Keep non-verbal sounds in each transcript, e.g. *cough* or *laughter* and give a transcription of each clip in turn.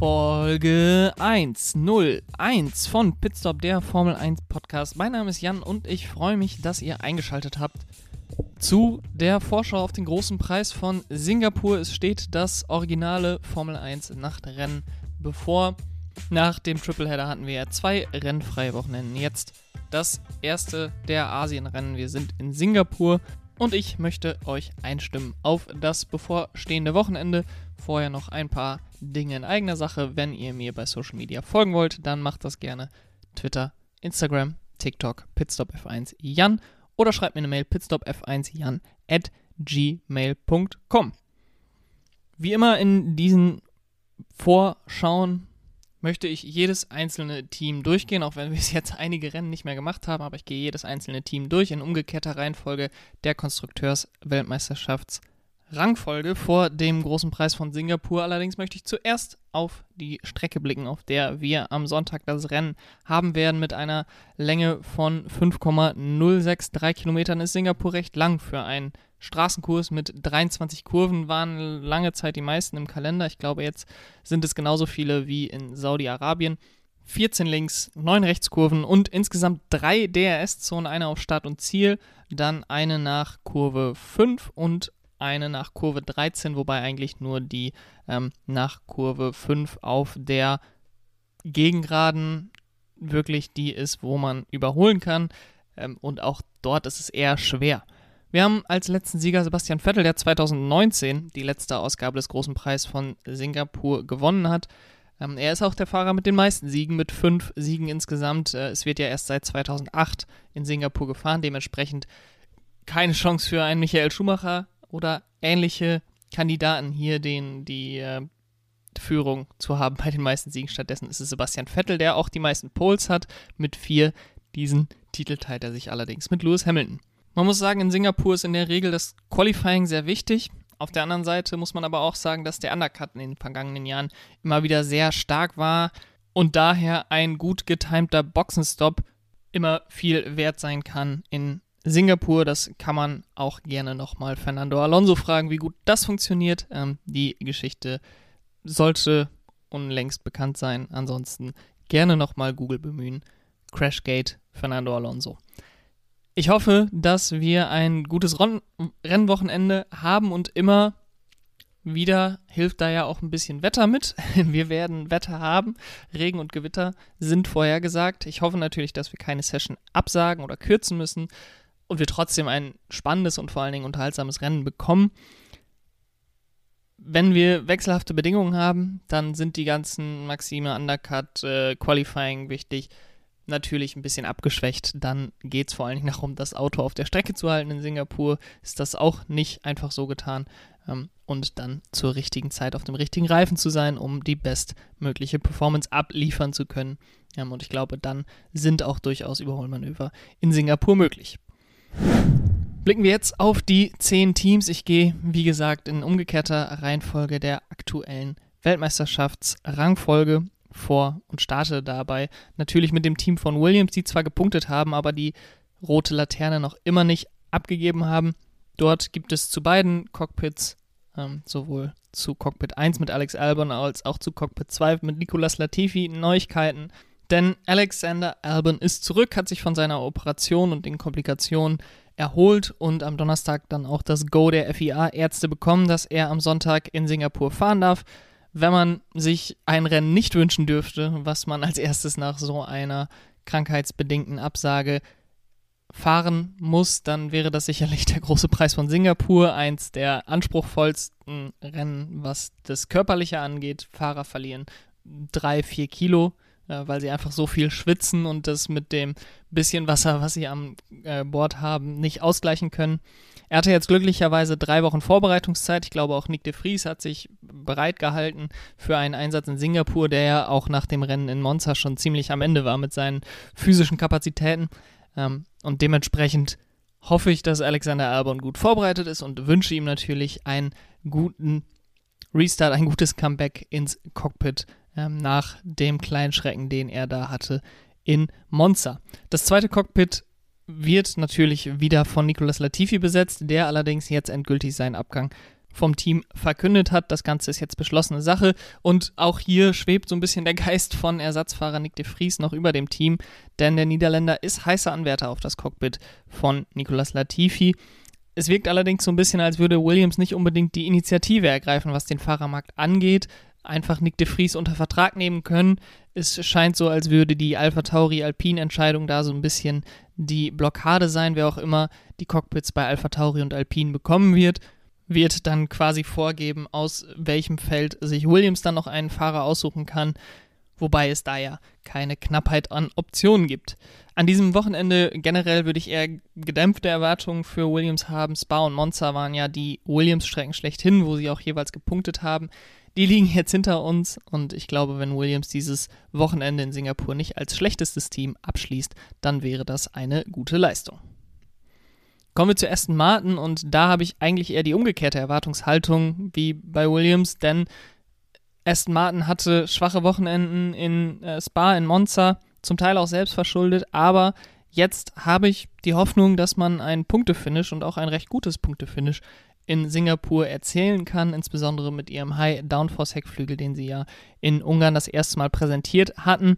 Folge 101 von Pitstop, der Formel 1 Podcast. Mein Name ist Jan und ich freue mich, dass ihr eingeschaltet habt zu der Vorschau auf den großen Preis von Singapur. Es steht das originale Formel 1 Nachtrennen bevor. Nach dem Tripleheader hatten wir ja zwei rennfreie Wochenenden. Jetzt das erste der Asienrennen. Wir sind in Singapur und ich möchte euch einstimmen auf das bevorstehende Wochenende. Vorher noch ein paar Dinge in eigener Sache. Wenn ihr mir bei Social Media folgen wollt, dann macht das gerne. Twitter, Instagram, TikTok, pitstopf1 Jan oder schreibt mir eine Mail pitstopf1jan at gmail.com. Wie immer in diesen Vorschauen möchte ich jedes einzelne Team durchgehen, auch wenn wir es jetzt einige Rennen nicht mehr gemacht haben, aber ich gehe jedes einzelne Team durch in umgekehrter Reihenfolge der Konstrukteurs-Weltmeisterschafts- Rangfolge vor dem großen Preis von Singapur. Allerdings möchte ich zuerst auf die Strecke blicken, auf der wir am Sonntag das Rennen haben werden. Mit einer Länge von 5,063 Kilometern ist Singapur recht lang für einen Straßenkurs mit 23 Kurven. Waren lange Zeit die meisten im Kalender. Ich glaube, jetzt sind es genauso viele wie in Saudi-Arabien. 14 links, 9 Rechtskurven und insgesamt drei DRS-Zonen, eine auf Start und Ziel, dann eine nach Kurve 5 und eine nach Kurve 13, wobei eigentlich nur die ähm, nach Kurve 5 auf der Gegengraden wirklich die ist, wo man überholen kann. Ähm, und auch dort ist es eher schwer. Wir haben als letzten Sieger Sebastian Vettel, der 2019 die letzte Ausgabe des Großen Preis von Singapur gewonnen hat. Ähm, er ist auch der Fahrer mit den meisten Siegen, mit fünf Siegen insgesamt. Äh, es wird ja erst seit 2008 in Singapur gefahren, dementsprechend keine Chance für einen Michael Schumacher oder ähnliche Kandidaten hier den, die äh, Führung zu haben bei den meisten Siegen. Stattdessen ist es Sebastian Vettel, der auch die meisten Poles hat, mit vier. Diesen Titel teilt er sich allerdings mit Lewis Hamilton. Man muss sagen, in Singapur ist in der Regel das Qualifying sehr wichtig. Auf der anderen Seite muss man aber auch sagen, dass der Undercut in den vergangenen Jahren immer wieder sehr stark war und daher ein gut getimter Boxenstopp immer viel wert sein kann in Singapur, das kann man auch gerne nochmal Fernando Alonso fragen, wie gut das funktioniert. Ähm, die Geschichte sollte unlängst bekannt sein. Ansonsten gerne nochmal Google bemühen. Crashgate Fernando Alonso. Ich hoffe, dass wir ein gutes Ron Rennwochenende haben und immer wieder hilft da ja auch ein bisschen Wetter mit. *laughs* Wir werden Wetter haben. Regen und Gewitter sind vorhergesagt. Ich hoffe natürlich, dass wir keine Session absagen oder kürzen müssen, und wir trotzdem ein spannendes und vor allen Dingen unterhaltsames Rennen bekommen. Wenn wir wechselhafte Bedingungen haben, dann sind die ganzen Maxime, Undercut, äh, Qualifying wichtig. Natürlich ein bisschen abgeschwächt. Dann geht es vor allen Dingen darum, das Auto auf der Strecke zu halten. In Singapur ist das auch nicht einfach so getan. Ähm, und dann zur richtigen Zeit auf dem richtigen Reifen zu sein, um die bestmögliche Performance abliefern zu können. Ähm, und ich glaube, dann sind auch durchaus Überholmanöver in Singapur möglich. Blicken wir jetzt auf die zehn Teams. Ich gehe, wie gesagt, in umgekehrter Reihenfolge der aktuellen Weltmeisterschaftsrangfolge vor und starte dabei natürlich mit dem Team von Williams, die zwar gepunktet haben, aber die rote Laterne noch immer nicht abgegeben haben. Dort gibt es zu beiden Cockpits, ähm, sowohl zu Cockpit 1 mit Alex Albon als auch zu Cockpit 2 mit Nicolas Latifi, Neuigkeiten. Denn Alexander Albon ist zurück, hat sich von seiner Operation und den Komplikationen erholt und am Donnerstag dann auch das Go der FIA-Ärzte bekommen, dass er am Sonntag in Singapur fahren darf. Wenn man sich ein Rennen nicht wünschen dürfte, was man als erstes nach so einer krankheitsbedingten Absage fahren muss, dann wäre das sicherlich der große Preis von Singapur, eins der anspruchsvollsten Rennen, was das Körperliche angeht. Fahrer verlieren drei, vier Kilo äh, weil sie einfach so viel schwitzen und das mit dem bisschen Wasser, was sie am äh, Bord haben, nicht ausgleichen können. Er hatte jetzt glücklicherweise drei Wochen Vorbereitungszeit. Ich glaube, auch Nick de Vries hat sich bereit gehalten für einen Einsatz in Singapur, der ja auch nach dem Rennen in Monza schon ziemlich am Ende war mit seinen physischen Kapazitäten. Ähm, und dementsprechend hoffe ich, dass Alexander Albon gut vorbereitet ist und wünsche ihm natürlich einen guten Restart, ein gutes Comeback ins Cockpit ähm, nach dem kleinen Schrecken, den er da hatte in Monza. Das zweite Cockpit wird natürlich wieder von Nicolas Latifi besetzt, der allerdings jetzt endgültig seinen Abgang vom Team verkündet hat. Das Ganze ist jetzt beschlossene Sache und auch hier schwebt so ein bisschen der Geist von Ersatzfahrer Nick de Vries noch über dem Team, denn der Niederländer ist heißer Anwärter auf das Cockpit von Nicolas Latifi. Es wirkt allerdings so ein bisschen, als würde Williams nicht unbedingt die Initiative ergreifen, was den Fahrermarkt angeht. Einfach Nick de Vries unter Vertrag nehmen können. Es scheint so, als würde die Alpha Tauri Alpine Entscheidung da so ein bisschen die Blockade sein, wer auch immer die Cockpits bei Alpha Tauri und Alpine bekommen wird wird dann quasi vorgeben, aus welchem Feld sich Williams dann noch einen Fahrer aussuchen kann, wobei es da ja keine Knappheit an Optionen gibt. An diesem Wochenende generell würde ich eher gedämpfte Erwartungen für Williams haben. Spa und Monza waren ja die Williams-Strecken schlechthin, wo sie auch jeweils gepunktet haben. Die liegen jetzt hinter uns und ich glaube, wenn Williams dieses Wochenende in Singapur nicht als schlechtestes Team abschließt, dann wäre das eine gute Leistung. Kommen wir zu Aston Martin und da habe ich eigentlich eher die umgekehrte Erwartungshaltung wie bei Williams, denn Aston Martin hatte schwache Wochenenden in äh, Spa, in Monza, zum Teil auch selbst verschuldet, aber jetzt habe ich die Hoffnung, dass man ein Punktefinish und auch ein recht gutes Punktefinish in Singapur erzählen kann, insbesondere mit ihrem High Downforce Heckflügel, den sie ja in Ungarn das erste Mal präsentiert hatten.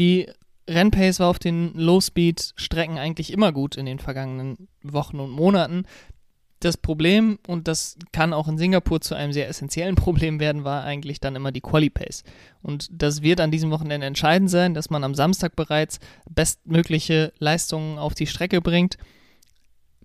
Die Rennpace war auf den Low-Speed-Strecken eigentlich immer gut in den vergangenen Wochen und Monaten. Das Problem, und das kann auch in Singapur zu einem sehr essentiellen *laughs* Problem werden, war eigentlich dann immer die Quali-Pace. Und das wird an diesem Wochenende entscheidend sein, dass man am Samstag bereits bestmögliche Leistungen auf die Strecke bringt.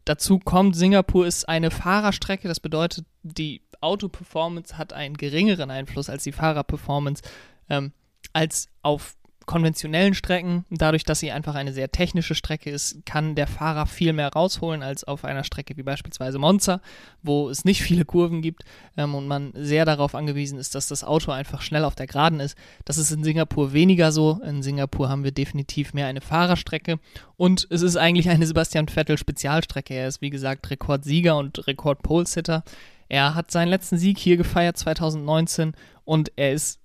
Dazu kommt, Singapur ist eine Fahrerstrecke, das bedeutet, die Auto-Performance hat einen geringeren Einfluss als die Fahrerperformance ähm, als auf konventionellen Strecken, dadurch, dass sie einfach eine sehr technische Strecke ist, kann der Fahrer viel mehr rausholen als auf einer Strecke wie beispielsweise Monza, wo es nicht viele Kurven gibt ähm, und man sehr darauf angewiesen ist, dass das Auto einfach schnell auf der Geraden ist. Das ist in Singapur weniger so. In Singapur haben wir definitiv mehr eine Fahrerstrecke und es ist eigentlich eine Sebastian Vettel Spezialstrecke. Er ist wie gesagt Rekordsieger und Rekord-Pole-Sitter. Er hat seinen letzten Sieg hier gefeiert 2019 und er ist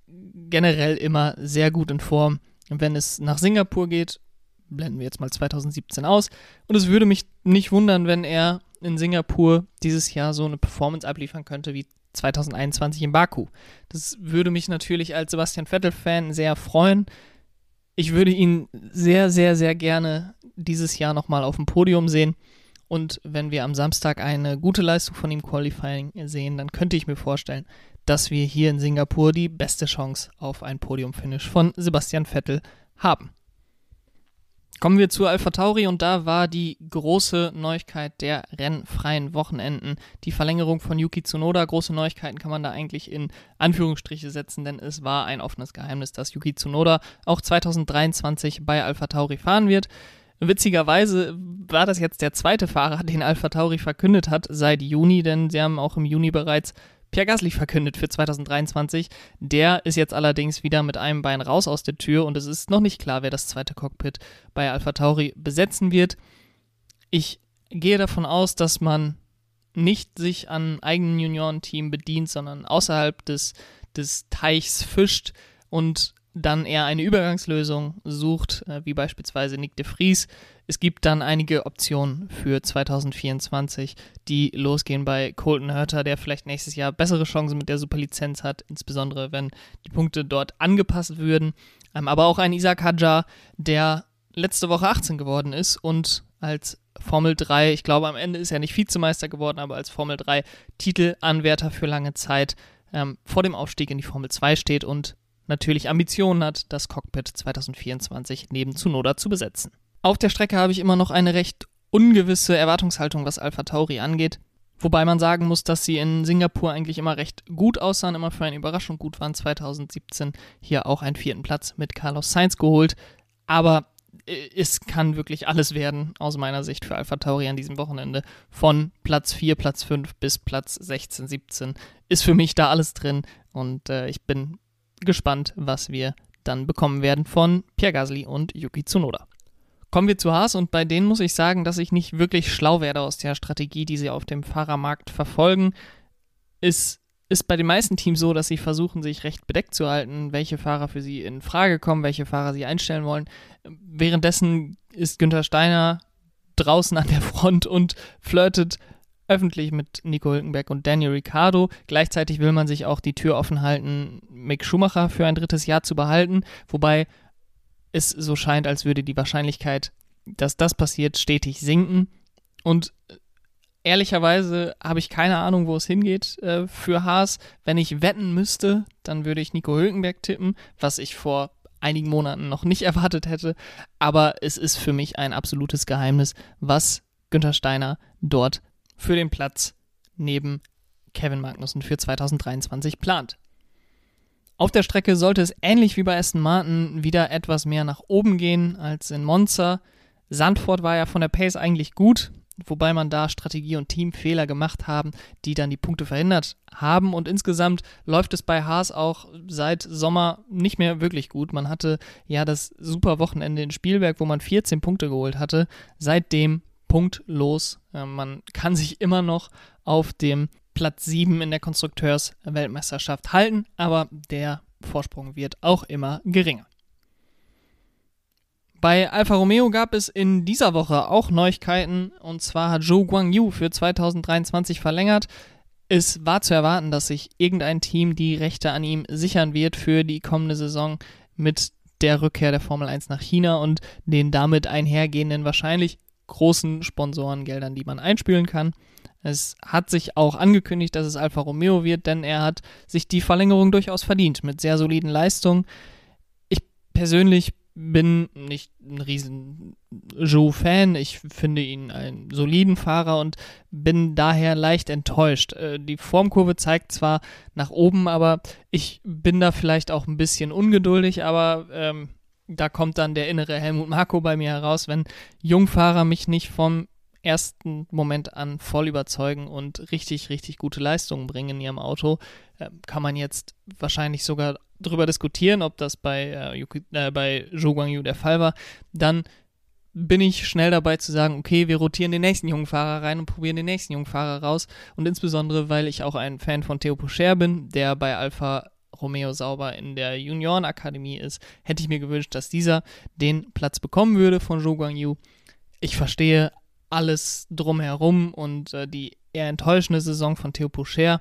generell immer sehr gut in Form wenn es nach Singapur geht, blenden wir jetzt mal 2017 aus. Und es würde mich nicht wundern, wenn er in Singapur dieses Jahr so eine Performance abliefern könnte wie 2021 in Baku. Das würde mich natürlich als Sebastian Vettel-Fan sehr freuen. Ich würde ihn sehr, sehr, sehr gerne dieses Jahr nochmal auf dem Podium sehen. Und wenn wir am Samstag eine gute Leistung von ihm Qualifying sehen, dann könnte ich mir vorstellen, dass wir hier in Singapur die beste Chance auf ein Podiumfinish von Sebastian Vettel haben. Kommen wir zu Alpha Tauri und da war die große Neuigkeit der rennfreien Wochenenden die Verlängerung von Yuki Tsunoda. Große Neuigkeiten kann man da eigentlich in Anführungsstriche setzen, denn es war ein offenes Geheimnis, dass Yuki Tsunoda auch 2023 bei Alpha Tauri fahren wird. Witzigerweise war das jetzt der zweite Fahrer, den Alpha Tauri verkündet hat seit Juni, denn sie haben auch im Juni bereits Pierre Gasly verkündet für 2023. Der ist jetzt allerdings wieder mit einem Bein raus aus der Tür und es ist noch nicht klar, wer das zweite Cockpit bei Alpha Tauri besetzen wird. Ich gehe davon aus, dass man nicht sich an eigenen Juniorenteam bedient, sondern außerhalb des, des Teichs fischt und dann eher eine Übergangslösung sucht, äh, wie beispielsweise Nick de Vries. Es gibt dann einige Optionen für 2024, die losgehen bei Colton Hurter, der vielleicht nächstes Jahr bessere Chancen mit der Superlizenz hat, insbesondere wenn die Punkte dort angepasst würden. Ähm, aber auch ein Isaac Hadjar, der letzte Woche 18 geworden ist und als Formel 3, ich glaube am Ende ist er nicht Vizemeister geworden, aber als Formel 3 Titelanwärter für lange Zeit ähm, vor dem Aufstieg in die Formel 2 steht und natürlich Ambitionen hat, das Cockpit 2024 neben Tsunoda zu besetzen. Auf der Strecke habe ich immer noch eine recht ungewisse Erwartungshaltung, was Alpha Tauri angeht. Wobei man sagen muss, dass sie in Singapur eigentlich immer recht gut aussahen, immer für eine Überraschung gut waren. 2017 hier auch einen vierten Platz mit Carlos Sainz geholt. Aber äh, es kann wirklich alles werden, aus meiner Sicht, für Alpha Tauri an diesem Wochenende. Von Platz 4, Platz 5 bis Platz 16, 17 ist für mich da alles drin. Und äh, ich bin gespannt, was wir dann bekommen werden von Pierre Gasly und Yuki Tsunoda. Kommen wir zu Haas und bei denen muss ich sagen, dass ich nicht wirklich schlau werde aus der Strategie, die sie auf dem Fahrermarkt verfolgen. Es ist bei den meisten Teams so, dass sie versuchen, sich recht bedeckt zu halten, welche Fahrer für sie in Frage kommen, welche Fahrer sie einstellen wollen. Währenddessen ist Günther Steiner draußen an der Front und flirtet öffentlich mit Nico Hülkenberg und Daniel Ricciardo. Gleichzeitig will man sich auch die Tür offen halten, Mick Schumacher für ein drittes Jahr zu behalten, wobei es so scheint, als würde die Wahrscheinlichkeit, dass das passiert, stetig sinken. Und ehrlicherweise habe ich keine Ahnung, wo es hingeht äh, für Haas. Wenn ich wetten müsste, dann würde ich Nico Hülkenberg tippen, was ich vor einigen Monaten noch nicht *laughs* erwartet hätte. Aber es ist für mich ein absolutes Geheimnis, was Günther Steiner dort für den Platz neben Kevin Magnussen für 2023 plant. Auf der Strecke sollte es ähnlich wie bei Aston Martin wieder etwas mehr nach oben gehen als in Monza. Sandford war ja von der Pace eigentlich gut, wobei man da Strategie und Teamfehler gemacht haben, die dann die Punkte verhindert haben. Und insgesamt läuft es bei Haas auch seit Sommer nicht mehr wirklich gut. Man hatte ja das super Wochenende in Spielberg, wo man 14 Punkte geholt hatte. Seitdem punktlos. Man kann sich immer noch auf dem Platz 7 in der Konstrukteursweltmeisterschaft halten, aber der Vorsprung wird auch immer geringer. Bei Alfa Romeo gab es in dieser Woche auch Neuigkeiten und zwar hat Zhou Guangyu für 2023 verlängert. Es war zu erwarten, dass sich irgendein Team die Rechte an ihm sichern wird für die kommende Saison mit der Rückkehr der Formel 1 nach China und den damit einhergehenden wahrscheinlich großen Sponsorengeldern, die man einspielen kann. Es hat sich auch angekündigt, dass es Alfa Romeo wird, denn er hat sich die Verlängerung durchaus verdient mit sehr soliden Leistungen. Ich persönlich bin nicht ein riesen Joe-Fan. Ich finde ihn einen soliden Fahrer und bin daher leicht enttäuscht. Äh, die Formkurve zeigt zwar nach oben, aber ich bin da vielleicht auch ein bisschen ungeduldig, aber ähm, da kommt dann der innere Helmut Marko bei mir heraus, wenn Jungfahrer mich nicht vom ersten Moment an voll überzeugen und richtig, richtig gute Leistungen bringen in ihrem Auto, äh, kann man jetzt wahrscheinlich sogar darüber diskutieren, ob das bei, äh, äh, bei Zhou Guangyu der Fall war. Dann bin ich schnell dabei zu sagen, okay, wir rotieren den nächsten jungen Fahrer rein und probieren den nächsten jungen Fahrer raus. Und insbesondere, weil ich auch ein Fan von Theo Pocher bin, der bei Alfa Romeo Sauber in der Juniorenakademie ist, hätte ich mir gewünscht, dass dieser den Platz bekommen würde von Zhou Guangyu. Ich verstehe alles drumherum und äh, die eher enttäuschende Saison von Theo Pocher,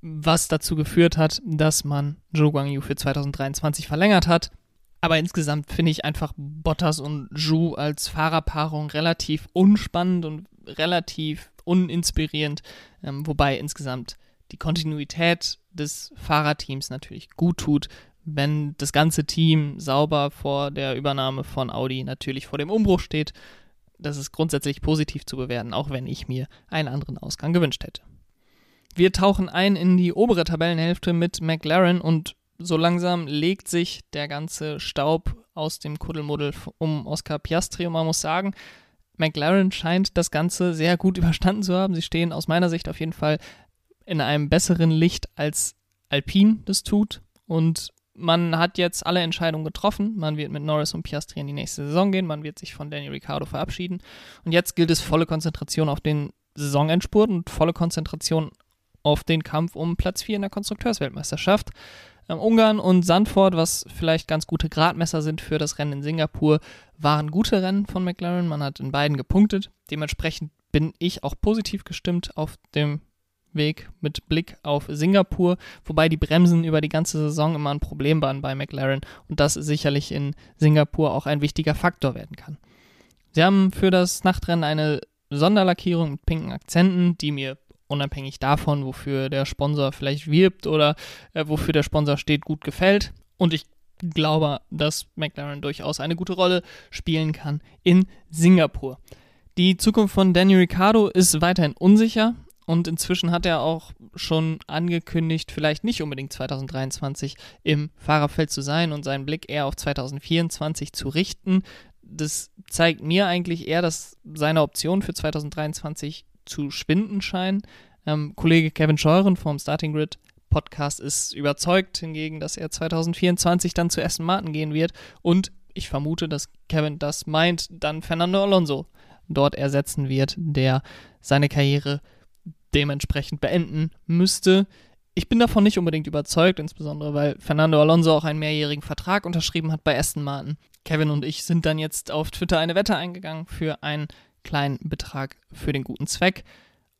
was dazu geführt hat, dass man Zhou Guangyu für 2023 verlängert hat. Aber insgesamt finde ich einfach Bottas und Zhu als Fahrerpaarung relativ unspannend und relativ uninspirierend, ähm, wobei insgesamt die Kontinuität des Fahrerteams natürlich gut tut, wenn das ganze Team sauber vor der Übernahme von Audi natürlich vor dem Umbruch steht. Das ist grundsätzlich positiv zu bewerten, auch wenn ich mir einen anderen Ausgang gewünscht hätte. Wir tauchen ein in die obere Tabellenhälfte mit McLaren und so langsam legt sich der ganze Staub aus dem Kuddelmuddel um Oscar Piastri und man muss sagen, McLaren scheint das Ganze sehr gut *laughs* überstanden zu haben. Sie stehen aus meiner Sicht auf jeden Fall in einem besseren Licht als Alpine das tut. Und man hat jetzt alle Entscheidungen getroffen. Man wird mit Norris und Piastri in die nächste Saison gehen. Man wird sich von Daniel Ricciardo verabschieden. Und jetzt gilt es volle Konzentration auf den Saisonendspurt und volle Konzentration auf den Kampf um Platz 4 in der Konstrukteursweltmeisterschaft. Ähm, Ungarn und Sandford, was vielleicht ganz gute Gradmesser sind für das Rennen in Singapur, waren gute Rennen von McLaren. Man hat in beiden gepunktet. Dementsprechend bin ich auch positiv gestimmt auf dem Weg mit Blick auf Singapur, wobei die Bremsen über die ganze Saison immer ein Problem waren bei McLaren und das sicherlich in Singapur auch ein wichtiger Faktor werden kann. Sie haben für das Nachtrennen eine Sonderlackierung mit pinken Akzenten, die mir unabhängig davon, wofür der Sponsor vielleicht wirbt oder äh, wofür der Sponsor steht, gut gefällt. Und ich glaube, dass McLaren durchaus eine gute Rolle spielen kann in Singapur. Die Zukunft von Daniel Ricciardo ist weiterhin unsicher. Und inzwischen hat er auch schon angekündigt, vielleicht nicht unbedingt 2023 im Fahrerfeld zu sein und seinen Blick eher auf 2024 zu richten. Das zeigt mir eigentlich eher, dass seine Optionen für 2023 zu schwinden scheinen. Ähm, Kollege Kevin Scheuren vom Starting Grid Podcast ist überzeugt hingegen, dass er 2024 dann zu Aston Martin gehen wird. Und ich vermute, dass Kevin das meint, dann Fernando Alonso dort ersetzen wird, der seine Karriere dementsprechend beenden müsste. Ich bin davon nicht unbedingt überzeugt, insbesondere weil Fernando Alonso auch einen mehrjährigen Vertrag unterschrieben hat bei Aston Martin. Kevin und ich sind dann jetzt auf Twitter eine Wette eingegangen für einen kleinen Betrag für den guten Zweck.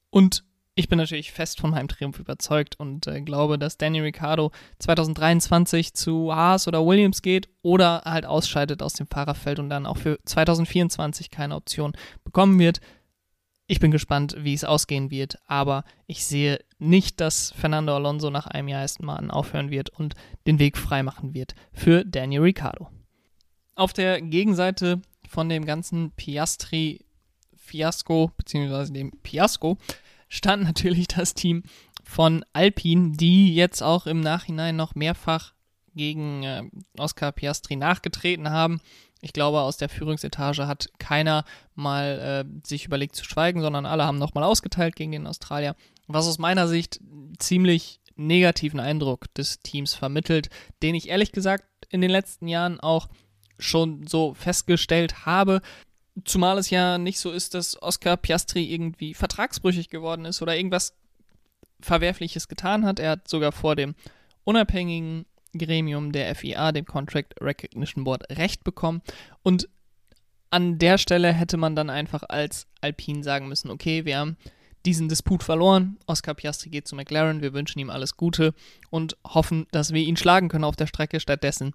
Und ich bin natürlich fest von meinem Triumph überzeugt und äh, glaube, dass Danny Ricciardo 2023 zu Haas oder Williams geht oder halt ausscheidet aus dem Fahrerfeld und dann auch für 2024 keine Option bekommen wird. Ich bin gespannt, wie es ausgehen wird, aber ich sehe nicht, dass Fernando Alonso nach einem Jahr erst mal aufhören wird und den Weg freimachen wird für Daniel Ricciardo. Auf der Gegenseite von dem ganzen Piastri-Fiasko, beziehungsweise dem Fiasko, stand natürlich das Team von Alpine, die jetzt auch im Nachhinein noch mehrfach gegen äh, Oscar Piastri nachgetreten haben. Ich glaube, aus der Führungsetage hat keiner mal äh, sich überlegt zu schweigen, sondern alle haben nochmal ausgeteilt gegen den Australier. Was aus meiner Sicht ziemlich negativen Eindruck des Teams vermittelt, den ich ehrlich gesagt in den letzten Jahren auch schon so festgestellt habe. Zumal es ja nicht so ist, dass Oscar Piastri irgendwie vertragsbrüchig geworden ist oder irgendwas Verwerfliches getan hat. Er hat sogar vor dem unabhängigen Gremium der FIA, dem Contract Recognition Board, Recht bekommen. Und an der Stelle hätte man dann einfach als Alpine sagen müssen, okay, wir haben diesen Disput verloren. Oscar Piastri geht zu McLaren, wir wünschen ihm alles Gute und hoffen, dass wir ihn schlagen können auf der Strecke. Stattdessen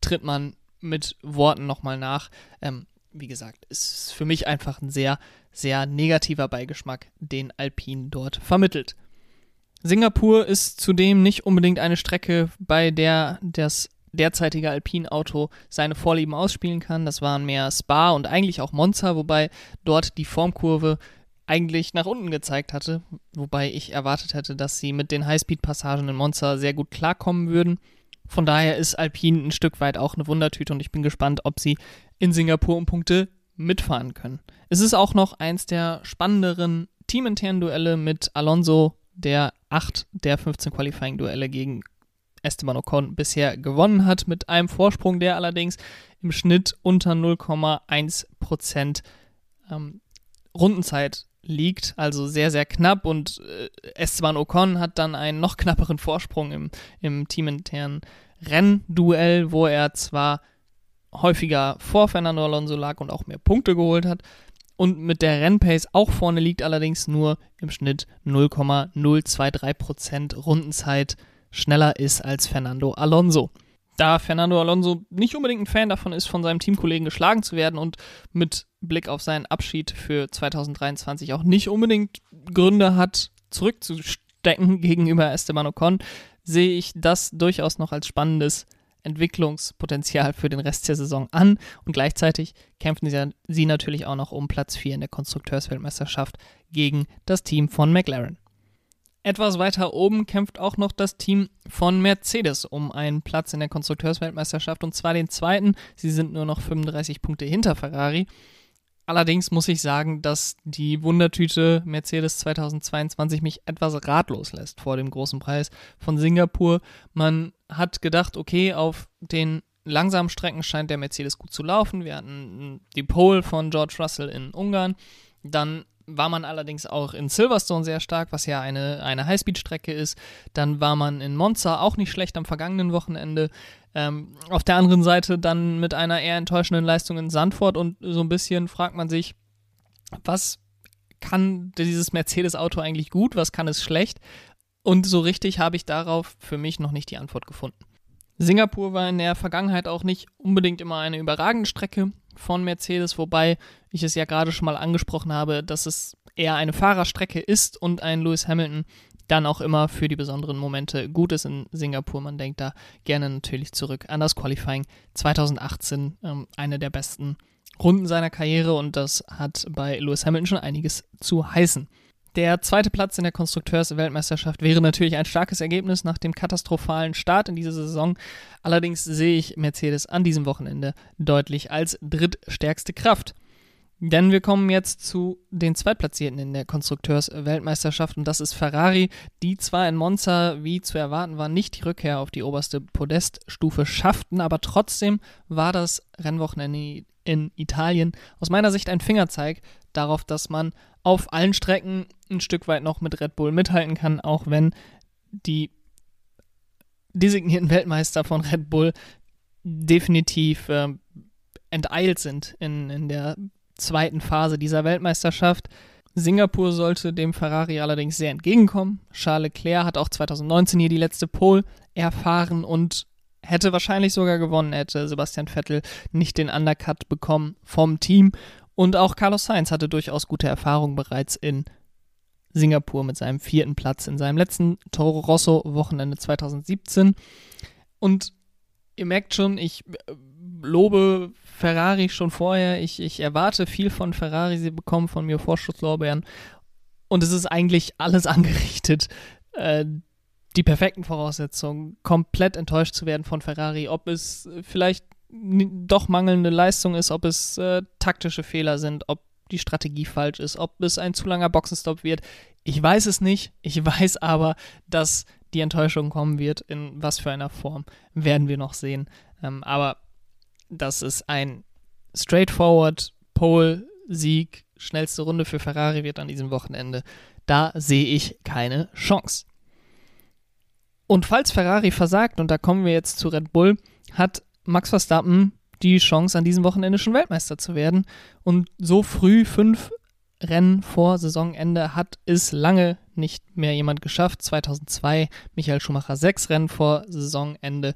tritt man mit Worten nochmal nach. Ähm, wie gesagt, ist für mich einfach ein sehr, sehr negativer Beigeschmack, den Alpine dort vermittelt. Singapur ist zudem nicht unbedingt eine Strecke, bei der das derzeitige Alpine-Auto seine Vorlieben ausspielen kann. Das waren mehr Spa und eigentlich auch Monza, wobei dort die Formkurve eigentlich nach unten gezeigt hatte, wobei ich erwartet hätte, dass sie mit den Highspeed-Passagen in Monza sehr gut klarkommen würden. Von daher ist Alpine ein Stück weit auch eine Wundertüte und ich bin gespannt, ob sie in Singapur um Punkte mitfahren können. Es ist auch noch eins der spannenderen teaminternen Duelle mit Alonso, der 8 der 15 Qualifying-Duelle gegen Esteban Ocon bisher gewonnen hat, mit einem Vorsprung, der allerdings im Schnitt unter 0,1% ähm, Rundenzeit liegt, also sehr, sehr knapp und äh, Esteban Ocon hat dann einen noch knapperen Vorsprung im, im teaminternen Rennduell, wo er zwar häufiger vor Fernando Alonso lag und auch mehr Punkte geholt hat. Und mit der Rennpace auch vorne liegt allerdings nur im Schnitt 0,023% Rundenzeit schneller ist als Fernando Alonso. Da Fernando Alonso nicht unbedingt ein Fan davon ist, von seinem Teamkollegen geschlagen zu werden und mit Blick auf seinen Abschied für 2023 auch nicht unbedingt Gründe hat, zurückzustecken gegenüber Esteban Ocon, sehe ich das durchaus noch als spannendes Entwicklungspotenzial für den Rest der Saison an und gleichzeitig kämpfen sie, sie natürlich auch noch um Platz 4 in der Konstrukteursweltmeisterschaft gegen das Team von McLaren. Etwas weiter oben kämpft auch noch das Team von Mercedes um einen Platz in der Konstrukteursweltmeisterschaft und zwar den zweiten. Sie sind nur noch 35 Punkte hinter Ferrari. Allerdings muss ich sagen, dass die Wundertüte Mercedes 2022 mich etwas ratlos lässt vor dem großen Preis von Singapur. Man hat gedacht, okay, auf den langsamen Strecken scheint der Mercedes gut zu laufen. Wir hatten die Pole von George Russell in Ungarn. Dann war man allerdings auch in Silverstone sehr stark, was ja eine, eine Highspeed-Strecke ist. Dann war man in Monza auch nicht schlecht am vergangenen Wochenende. Ähm, auf der anderen Seite dann mit einer eher enttäuschenden Leistung in Sandford und so ein bisschen fragt man sich, was kann dieses Mercedes-Auto eigentlich gut, was kann es schlecht? Und so richtig habe ich darauf für mich noch nicht die Antwort gefunden. Singapur war in der Vergangenheit auch nicht unbedingt immer eine überragende Strecke von Mercedes, wobei ich es ja gerade schon mal angesprochen habe, dass es eher eine Fahrerstrecke ist und ein Lewis Hamilton dann auch immer für die besonderen Momente gut ist in Singapur. Man denkt da gerne natürlich zurück an das Qualifying 2018, ähm, eine der besten Runden seiner Karriere und das hat bei Lewis Hamilton schon einiges zu heißen. Der zweite Platz in der Konstrukteursweltmeisterschaft wäre natürlich ein starkes Ergebnis nach dem katastrophalen Start in diese Saison. Allerdings sehe ich Mercedes an diesem Wochenende deutlich als drittstärkste Kraft. Denn wir kommen jetzt zu den Zweitplatzierten in der Konstrukteursweltmeisterschaft und das ist Ferrari, die zwar in Monza, wie zu erwarten war, nicht die Rückkehr auf die oberste Podeststufe schafften, aber trotzdem war das Rennwochenende in Italien aus meiner Sicht ein Fingerzeig darauf, dass man auf allen Strecken ein Stück weit noch mit Red Bull mithalten kann, auch wenn die designierten Weltmeister von Red Bull definitiv äh, enteilt sind in, in der zweiten Phase dieser Weltmeisterschaft. Singapur sollte dem Ferrari allerdings sehr entgegenkommen. Charles Leclerc hat auch 2019 hier die letzte Pole erfahren und hätte wahrscheinlich sogar gewonnen, hätte Sebastian Vettel nicht den Undercut bekommen vom Team. Und auch Carlos Sainz hatte durchaus gute Erfahrungen bereits in Singapur mit seinem vierten Platz in seinem letzten Toro Rosso Wochenende 2017. Und ihr merkt schon, ich äh, lobe Ferrari schon vorher. Ich, ich erwarte viel von Ferrari. Sie bekommen von mir Vorschusslorbeeren. Und es ist eigentlich alles *laughs* angerichtet, äh, die perfekten Voraussetzungen, komplett enttäuscht zu werden von Ferrari. Ob es vielleicht doch mangelnde Leistung ist, ob es äh, taktische Fehler sind, ob die Strategie falsch ist, ob es ein zu langer Boxenstopp wird. Ich weiß es nicht. Ich *laughs* weiß aber, dass die Enttäuschung kommen wird. In was für einer Form werden wir noch sehen. Ähm, aber dass es ein straightforward Pole-Sieg, schnellste Runde für Ferrari wird an diesem Wochenende. Da sehe ich keine Chance. Und falls Ferrari versagt, und da kommen wir jetzt zu Red Bull, hat Max Verstappen die Chance, an diesem Wochenende schon Weltmeister zu werden. Und so früh fünf Rennen vor Saisonende hat es lange nicht mehr jemand geschafft. 2002 Michael Schumacher sechs Rennen vor Saisonende.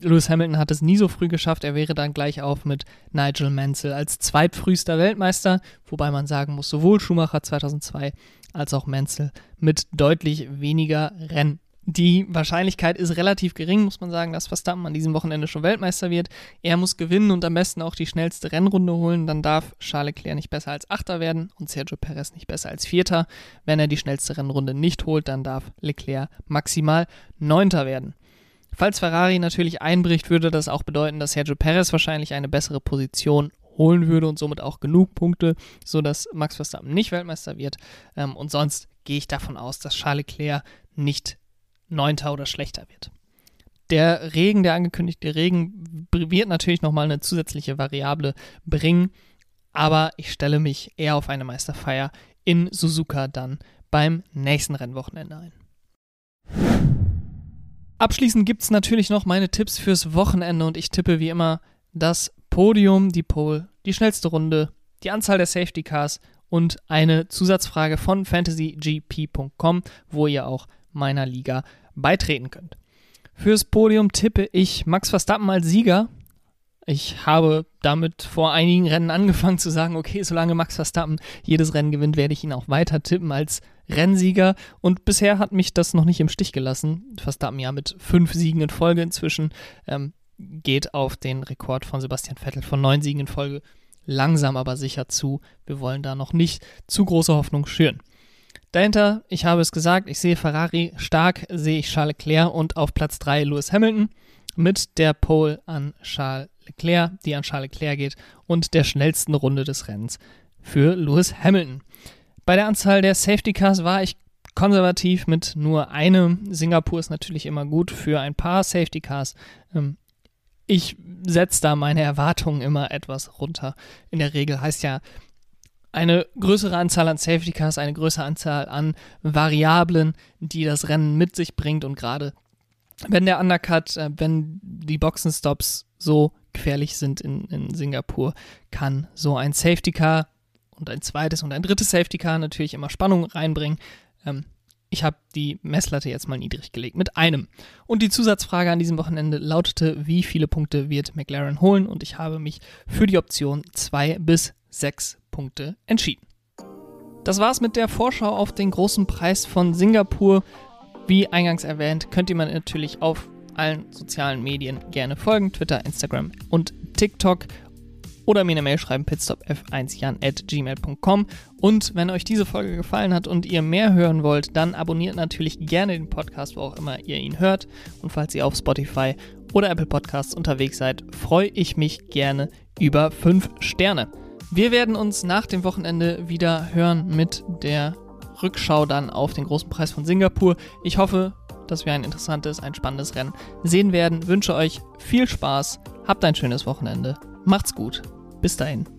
Lewis Hamilton hat es nie so früh geschafft. Er wäre dann gleich auf mit Nigel Mansell als zweitfrühester Weltmeister, wobei man sagen muss, sowohl Schumacher 2002 als auch Mansell mit deutlich weniger Rennen. Die Wahrscheinlichkeit ist relativ gering, muss man sagen, dass Verstappen an diesem Wochenende schon Weltmeister wird. Er muss gewinnen und am besten auch die schnellste Rennrunde holen. Dann darf Charles Leclerc nicht besser als Achter werden und Sergio Perez nicht besser als Vierter. Wenn er die schnellste Rennrunde nicht holt, dann darf Leclerc maximal Neunter werden. Falls Ferrari natürlich einbricht, würde das auch bedeuten, dass Sergio Perez wahrscheinlich eine bessere Position holen würde und somit auch genug Punkte, sodass Max Verstappen nicht Weltmeister wird. Ähm, und sonst gehe ich davon aus, dass Charles Leclerc nicht Neunter oder schlechter wird. Der Regen, der angekündigte Regen, wird natürlich nochmal eine zusätzliche Variable bringen, aber ich stelle mich eher auf eine Meisterfeier in Suzuka dann beim nächsten Rennwochenende ein. Abschließend gibt es natürlich noch meine Tipps fürs Wochenende und ich tippe wie immer das Podium, die Pole, die schnellste Runde, die Anzahl der Safety Cars und eine Zusatzfrage von fantasygp.com, wo ihr auch meiner Liga beitreten könnt. Fürs Podium tippe ich Max Verstappen als Sieger. Ich habe damit vor einigen Rennen angefangen zu sagen, okay, solange Max Verstappen jedes Rennen gewinnt, werde ich ihn auch weiter tippen als Rennsieger. Und bisher hat mich das noch nicht im Stich gelassen. Verstappen ja mit fünf Siegen in Folge inzwischen ähm, geht auf den Rekord von Sebastian Vettel von neun Siegen in Folge langsam aber sicher zu. Wir wollen da noch nicht zu große Hoffnung schüren. Dahinter, ich habe es gesagt, ich sehe Ferrari stark, sehe ich Charles Leclerc und auf Platz 3 Lewis Hamilton mit der Pole an Charles Leclerc, die an Charles Leclerc geht und der schnellsten Runde des Rennens für Lewis Hamilton. Bei der Anzahl der Safety Cars war ich konservativ mit nur einem. Singapur ist natürlich immer gut für ein paar Safety Cars. Ähm, ich setze da meine Erwartungen immer etwas runter. In der Regel heißt ja eine größere Anzahl an Safety Cars, eine größere Anzahl an Variablen, die das Rennen mit sich bringt und gerade wenn der Undercut, äh, wenn die Boxenstops so gefährlich sind in, in Singapur, kann so ein Safety Car und ein zweites und ein drittes Safety Car natürlich immer Spannung reinbringen. Ähm, ich habe die Messlatte jetzt mal niedrig gelegt mit einem. Und die Zusatzfrage an diesem Wochenende lautete, wie viele Punkte wird McLaren holen? Und ich habe mich für die Option 2 bis 6 Punkte entschieden. Das war's mit der Vorschau auf den großen Preis von Singapur. Wie eingangs erwähnt, könnt ihr mir natürlich auf allen sozialen Medien gerne folgen: Twitter, Instagram und TikTok oder mir eine Mail schreiben, pitstopf1jan at gmail.com. Und wenn euch diese Folge gefallen hat und ihr mehr hören wollt, dann abonniert natürlich gerne den Podcast, wo auch immer ihr ihn hört. Und falls ihr auf Spotify oder Apple Podcasts unterwegs seid, freue ich mich gerne über 5 Sterne. Wir werden uns nach dem Wochenende wieder hören mit der Rückschau dann auf den großen Preis von Singapur. Ich hoffe, dass wir ein interessantes, ein spannendes Rennen sehen werden. Wünsche euch viel Spaß, habt ein schönes Wochenende, macht's gut. Bis dahin.